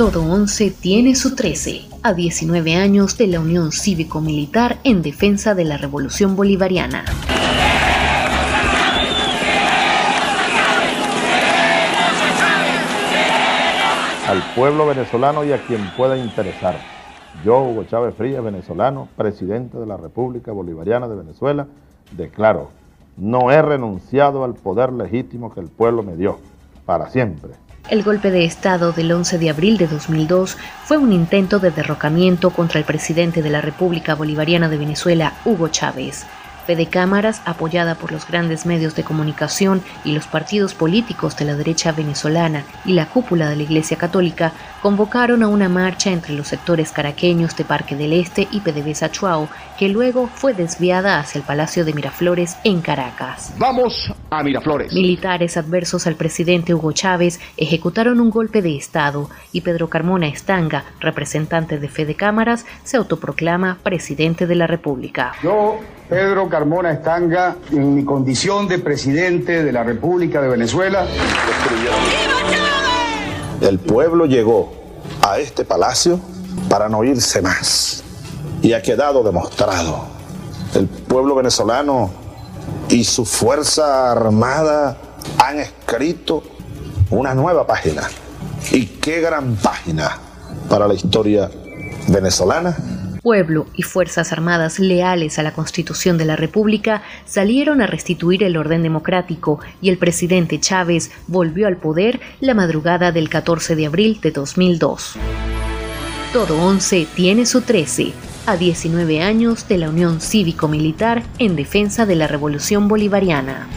Todo 11 tiene su 13, a 19 años de la Unión Cívico-Militar en defensa de la Revolución Bolivariana. Al pueblo venezolano y a quien pueda interesar. Yo, Hugo Chávez Frías, venezolano, presidente de la República Bolivariana de Venezuela, declaro, no he renunciado al poder legítimo que el pueblo me dio, para siempre. El golpe de Estado del 11 de abril de 2002 fue un intento de derrocamiento contra el presidente de la República Bolivariana de Venezuela, Hugo Chávez de cámaras, apoyada por los grandes medios de comunicación y los partidos políticos de la derecha venezolana y la cúpula de la Iglesia Católica, convocaron a una marcha entre los sectores caraqueños de Parque del Este y PDVSA Chuao, que luego fue desviada hacia el Palacio de Miraflores en Caracas. Vamos a Miraflores. Militares adversos al presidente Hugo Chávez ejecutaron un golpe de Estado y Pedro Carmona Estanga, representante de Fede Cámaras, se autoproclama presidente de la República. Yo Pedro Carmona Estanga, en mi condición de presidente de la República de Venezuela. El pueblo llegó a este palacio para no irse más. Y ha quedado demostrado. El pueblo venezolano y su fuerza armada han escrito una nueva página. Y qué gran página para la historia venezolana pueblo y Fuerzas Armadas leales a la Constitución de la República salieron a restituir el orden democrático y el presidente Chávez volvió al poder la madrugada del 14 de abril de 2002. Todo 11 tiene su 13, a 19 años de la Unión Cívico-Militar en defensa de la Revolución Bolivariana.